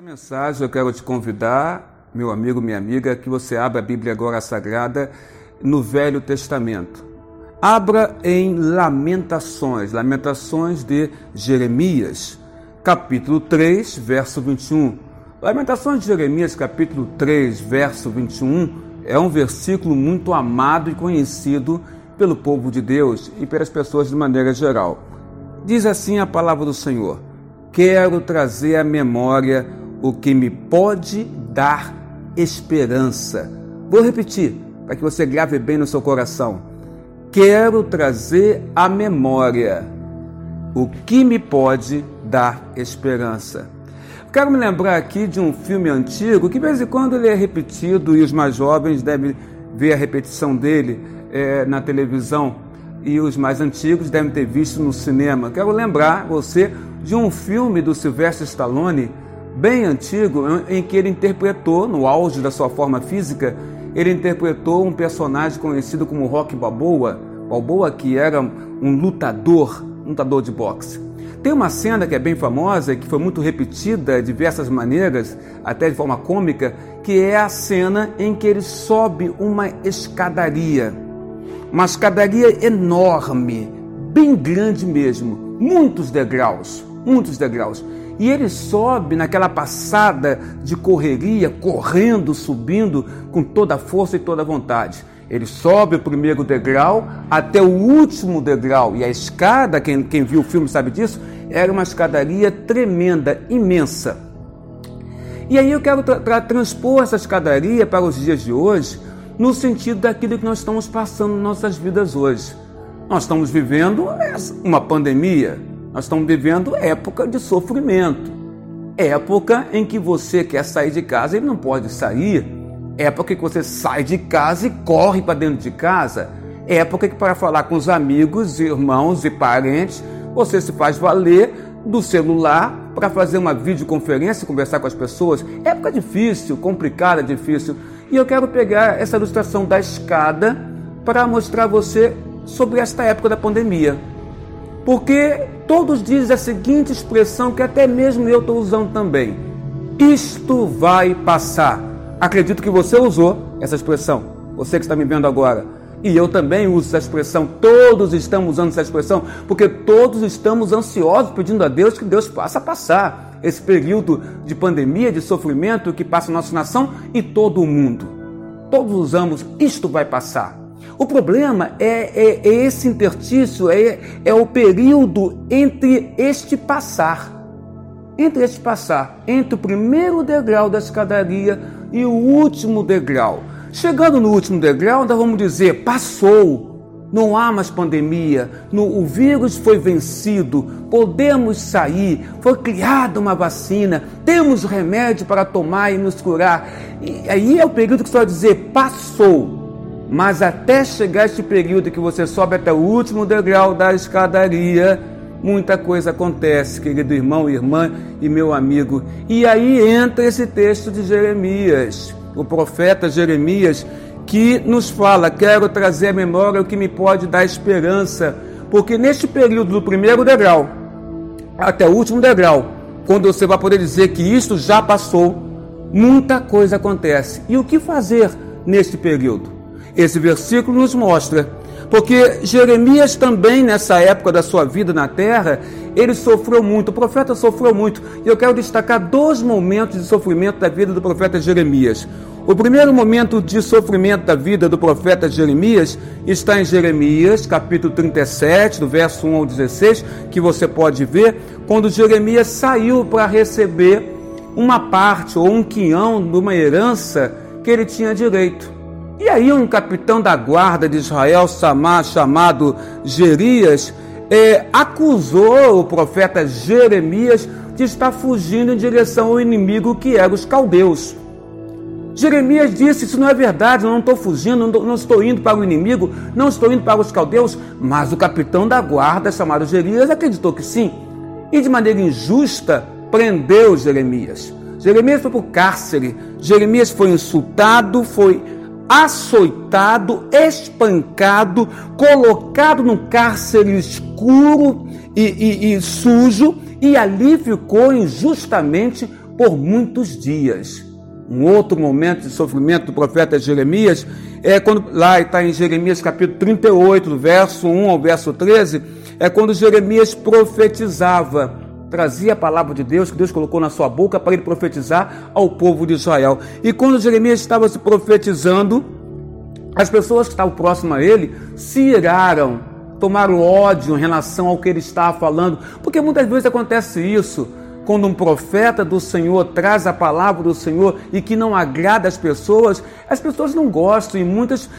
Nesta mensagem eu quero te convidar, meu amigo, minha amiga, que você abra a Bíblia agora sagrada no Velho Testamento. Abra em Lamentações, Lamentações de Jeremias, capítulo 3, verso 21. Lamentações de Jeremias, capítulo 3, verso 21, é um versículo muito amado e conhecido pelo povo de Deus e pelas pessoas de maneira geral. Diz assim a palavra do Senhor: Quero trazer à memória o que me pode dar esperança. Vou repetir, para que você grave bem no seu coração. Quero trazer à memória o que me pode dar esperança. Quero me lembrar aqui de um filme antigo que de vez em quando ele é repetido e os mais jovens devem ver a repetição dele é, na televisão e os mais antigos devem ter visto no cinema. Quero lembrar você de um filme do Sylvester Stallone bem antigo, em que ele interpretou, no auge da sua forma física, ele interpretou um personagem conhecido como Rock Balboa, Balboa que era um lutador, um lutador de boxe. Tem uma cena que é bem famosa, que foi muito repetida de diversas maneiras, até de forma cômica, que é a cena em que ele sobe uma escadaria. Uma escadaria enorme, bem grande mesmo, muitos degraus, muitos degraus. E ele sobe naquela passada de correria, correndo, subindo com toda a força e toda a vontade. Ele sobe o primeiro degrau até o último degrau. E a escada, quem, quem viu o filme sabe disso, era uma escadaria tremenda, imensa. E aí eu quero tra tra transpor essa escadaria para os dias de hoje, no sentido daquilo que nós estamos passando em nossas vidas hoje. Nós estamos vivendo uma pandemia, nós estamos vivendo época de sofrimento. Época em que você quer sair de casa e não pode sair. Época que você sai de casa e corre para dentro de casa. Época que para falar com os amigos, irmãos e parentes, você se faz valer do celular para fazer uma videoconferência e conversar com as pessoas. Época difícil, complicada, difícil. E eu quero pegar essa ilustração da escada para mostrar a você sobre esta época da pandemia. Porque todos dizem a seguinte expressão que até mesmo eu estou usando também: Isto vai passar. Acredito que você usou essa expressão, você que está me vendo agora. E eu também uso essa expressão, todos estamos usando essa expressão, porque todos estamos ansiosos pedindo a Deus que Deus possa passar esse período de pandemia, de sofrimento que passa a nossa nação e todo o mundo. Todos usamos, isto vai passar. O problema é, é, é esse interstício, é, é o período entre este passar. Entre este passar, entre o primeiro degrau da escadaria e o último degrau. Chegando no último degrau, nós vamos dizer: passou, não há mais pandemia, no, o vírus foi vencido, podemos sair, foi criada uma vacina, temos remédio para tomar e nos curar. E aí é o período que você vai dizer: passou. Mas até chegar este período que você sobe até o último degrau da escadaria, muita coisa acontece, querido irmão, irmã e meu amigo. E aí entra esse texto de Jeremias, o profeta Jeremias, que nos fala: Quero trazer à memória o que me pode dar esperança, porque neste período do primeiro degrau até o último degrau, quando você vai poder dizer que isto já passou, muita coisa acontece. E o que fazer neste período? Esse versículo nos mostra. Porque Jeremias também, nessa época da sua vida na terra, ele sofreu muito, o profeta sofreu muito. E eu quero destacar dois momentos de sofrimento da vida do profeta Jeremias. O primeiro momento de sofrimento da vida do profeta Jeremias está em Jeremias, capítulo 37, do verso 1 ao 16, que você pode ver, quando Jeremias saiu para receber uma parte ou um quinhão de uma herança que ele tinha direito. E aí um capitão da guarda de Israel, chamado Gerias, é, acusou o profeta Jeremias de estar fugindo em direção ao inimigo que eram os caldeus. Jeremias disse: Isso não é verdade, eu não estou fugindo, não estou indo para o inimigo, não estou indo para os caldeus. Mas o capitão da guarda, chamado Jeremias, acreditou que sim. E de maneira injusta prendeu Jeremias. Jeremias foi para o cárcere, Jeremias foi insultado, foi açoitado, espancado, colocado num cárcere escuro e, e, e sujo, e ali ficou injustamente por muitos dias. Um outro momento de sofrimento do profeta Jeremias é quando, lá está em Jeremias capítulo 38, do verso 1 ao verso 13, é quando Jeremias profetizava, trazia a palavra de Deus que Deus colocou na sua boca para ele profetizar ao povo de Israel. E quando Jeremias estava se profetizando, as pessoas que estavam próximas a ele se iraram, tomaram ódio em relação ao que ele estava falando, porque muitas vezes acontece isso quando um profeta do Senhor traz a palavra do Senhor e que não agrada as pessoas, as pessoas não gostam e muitas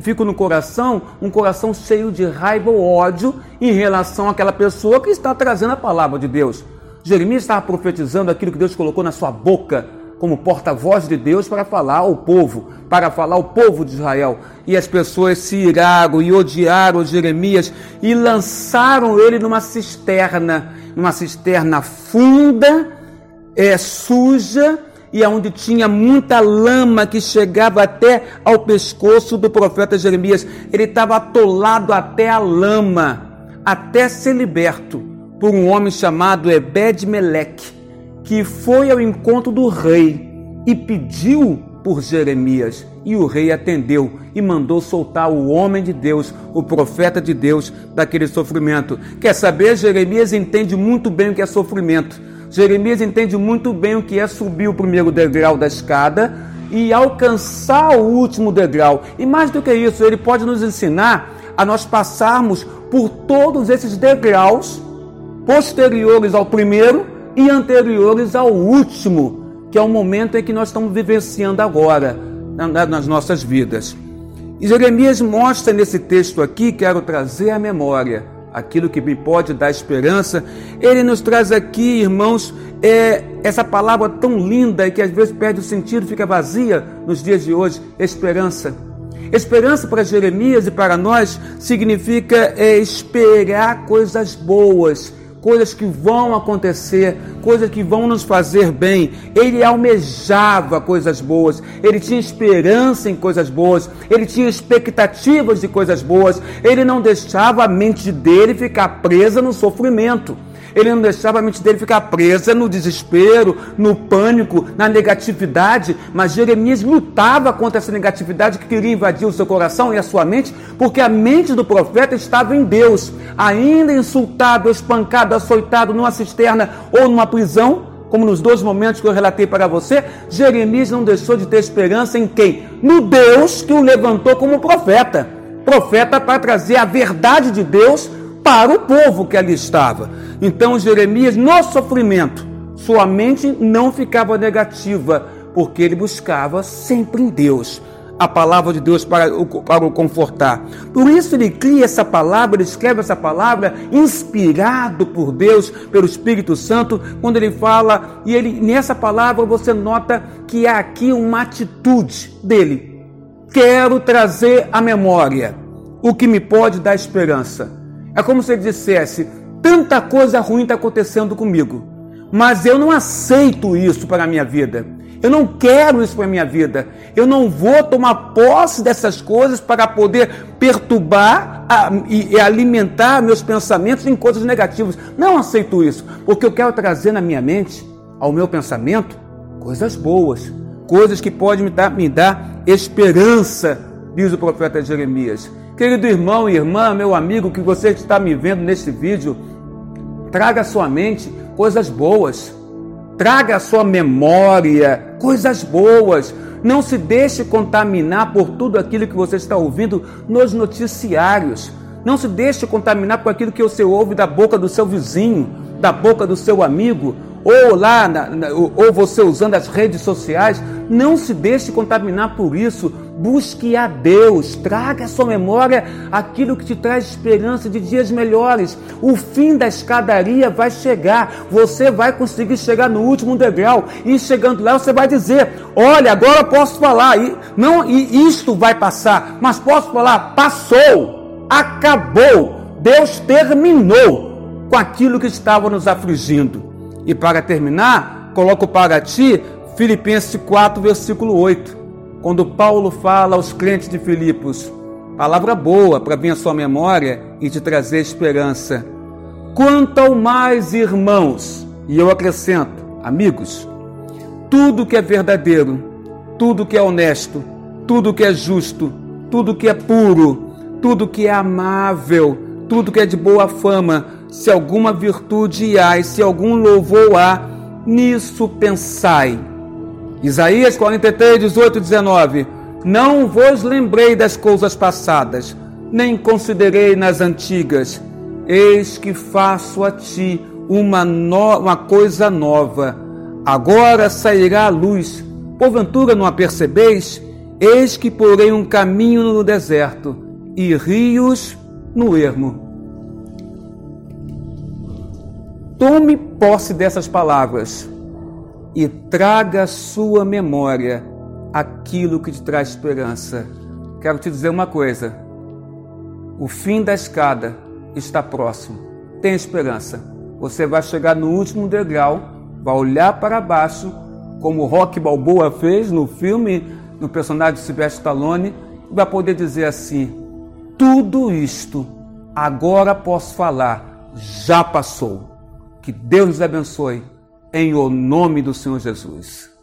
ficam no coração, um coração cheio de raiva ou ódio em relação àquela pessoa que está trazendo a palavra de Deus. Jeremias estava profetizando aquilo que Deus colocou na sua boca como porta-voz de Deus para falar ao povo, para falar ao povo de Israel. E as pessoas se iraram e odiaram Jeremias e lançaram ele numa cisterna numa cisterna funda, é, suja, e onde tinha muita lama que chegava até ao pescoço do profeta Jeremias. Ele estava atolado até a lama, até ser liberto por um homem chamado Ebed-Meleque, que foi ao encontro do rei e pediu por Jeremias. E o rei atendeu e mandou soltar o homem de Deus, o profeta de Deus, daquele sofrimento. Quer saber? Jeremias entende muito bem o que é sofrimento. Jeremias entende muito bem o que é subir o primeiro degrau da escada e alcançar o último degrau. E mais do que isso, ele pode nos ensinar a nós passarmos por todos esses degraus posteriores ao primeiro e anteriores ao último que é o momento em que nós estamos vivenciando agora nas nossas vidas. E Jeremias mostra nesse texto aqui, quero trazer à memória aquilo que me pode dar esperança. Ele nos traz aqui, irmãos, é, essa palavra tão linda que às vezes perde o sentido, fica vazia nos dias de hoje: esperança. Esperança para Jeremias e para nós significa é, esperar coisas boas coisas que vão acontecer, coisas que vão nos fazer bem. Ele almejava coisas boas, ele tinha esperança em coisas boas, ele tinha expectativas de coisas boas, ele não deixava a mente dele ficar presa no sofrimento. Ele não deixava a mente dele ficar presa no desespero, no pânico, na negatividade, mas Jeremias lutava contra essa negatividade que queria invadir o seu coração e a sua mente, porque a mente do profeta estava em Deus, ainda insultado, espancado, açoitado numa cisterna ou numa prisão, como nos dois momentos que eu relatei para você, Jeremias não deixou de ter esperança em quem? No Deus que o levantou como profeta. Profeta para trazer a verdade de Deus para o povo que ali estava. Então Jeremias, no sofrimento, sua mente não ficava negativa, porque ele buscava sempre em Deus a palavra de Deus para o, para o confortar. Por isso ele cria essa palavra, ele escreve essa palavra inspirado por Deus, pelo Espírito Santo, quando ele fala, e ele nessa palavra você nota que há aqui uma atitude dele. Quero trazer à memória o que me pode dar esperança. É como se ele dissesse: tanta coisa ruim está acontecendo comigo, mas eu não aceito isso para a minha vida. Eu não quero isso para a minha vida. Eu não vou tomar posse dessas coisas para poder perturbar a, e, e alimentar meus pensamentos em coisas negativas. Não aceito isso, porque eu quero trazer na minha mente, ao meu pensamento, coisas boas, coisas que podem me dar, me dar esperança, diz o profeta Jeremias. Querido irmão e irmã, meu amigo, que você está me vendo neste vídeo, traga à sua mente coisas boas. Traga à sua memória coisas boas. Não se deixe contaminar por tudo aquilo que você está ouvindo nos noticiários. Não se deixe contaminar por aquilo que você ouve da boca do seu vizinho, da boca do seu amigo, ou lá, ou você usando as redes sociais. Não se deixe contaminar por isso. Busque a Deus, traga à sua memória aquilo que te traz esperança de dias melhores. O fim da escadaria vai chegar, você vai conseguir chegar no último degrau. E chegando lá você vai dizer: Olha, agora posso falar, e, não, e isto vai passar, mas posso falar: passou, acabou, Deus terminou com aquilo que estava nos afligindo. E para terminar, coloco para ti Filipenses 4, versículo 8 quando Paulo fala aos crentes de Filipos, palavra boa para vir à sua memória e te trazer esperança. Quanto ao mais, irmãos, e eu acrescento, amigos, tudo que é verdadeiro, tudo que é honesto, tudo que é justo, tudo que é puro, tudo que é amável, tudo que é de boa fama, se alguma virtude há e se algum louvor há, nisso pensai. Isaías 43, 18 e 19. Não vos lembrei das coisas passadas, nem considerei nas antigas. Eis que faço a ti uma, no... uma coisa nova. Agora sairá a luz. Porventura não a percebeis? Eis que porei um caminho no deserto e rios no ermo. Tome posse dessas palavras e traga à sua memória aquilo que te traz esperança. Quero te dizer uma coisa: o fim da escada está próximo. Tem esperança. Você vai chegar no último degrau, vai olhar para baixo, como o Rock Balboa fez no filme, no personagem de Sylvester Stallone, e vai poder dizer assim: tudo isto agora posso falar, já passou. Que Deus nos abençoe, em o nome do Senhor Jesus.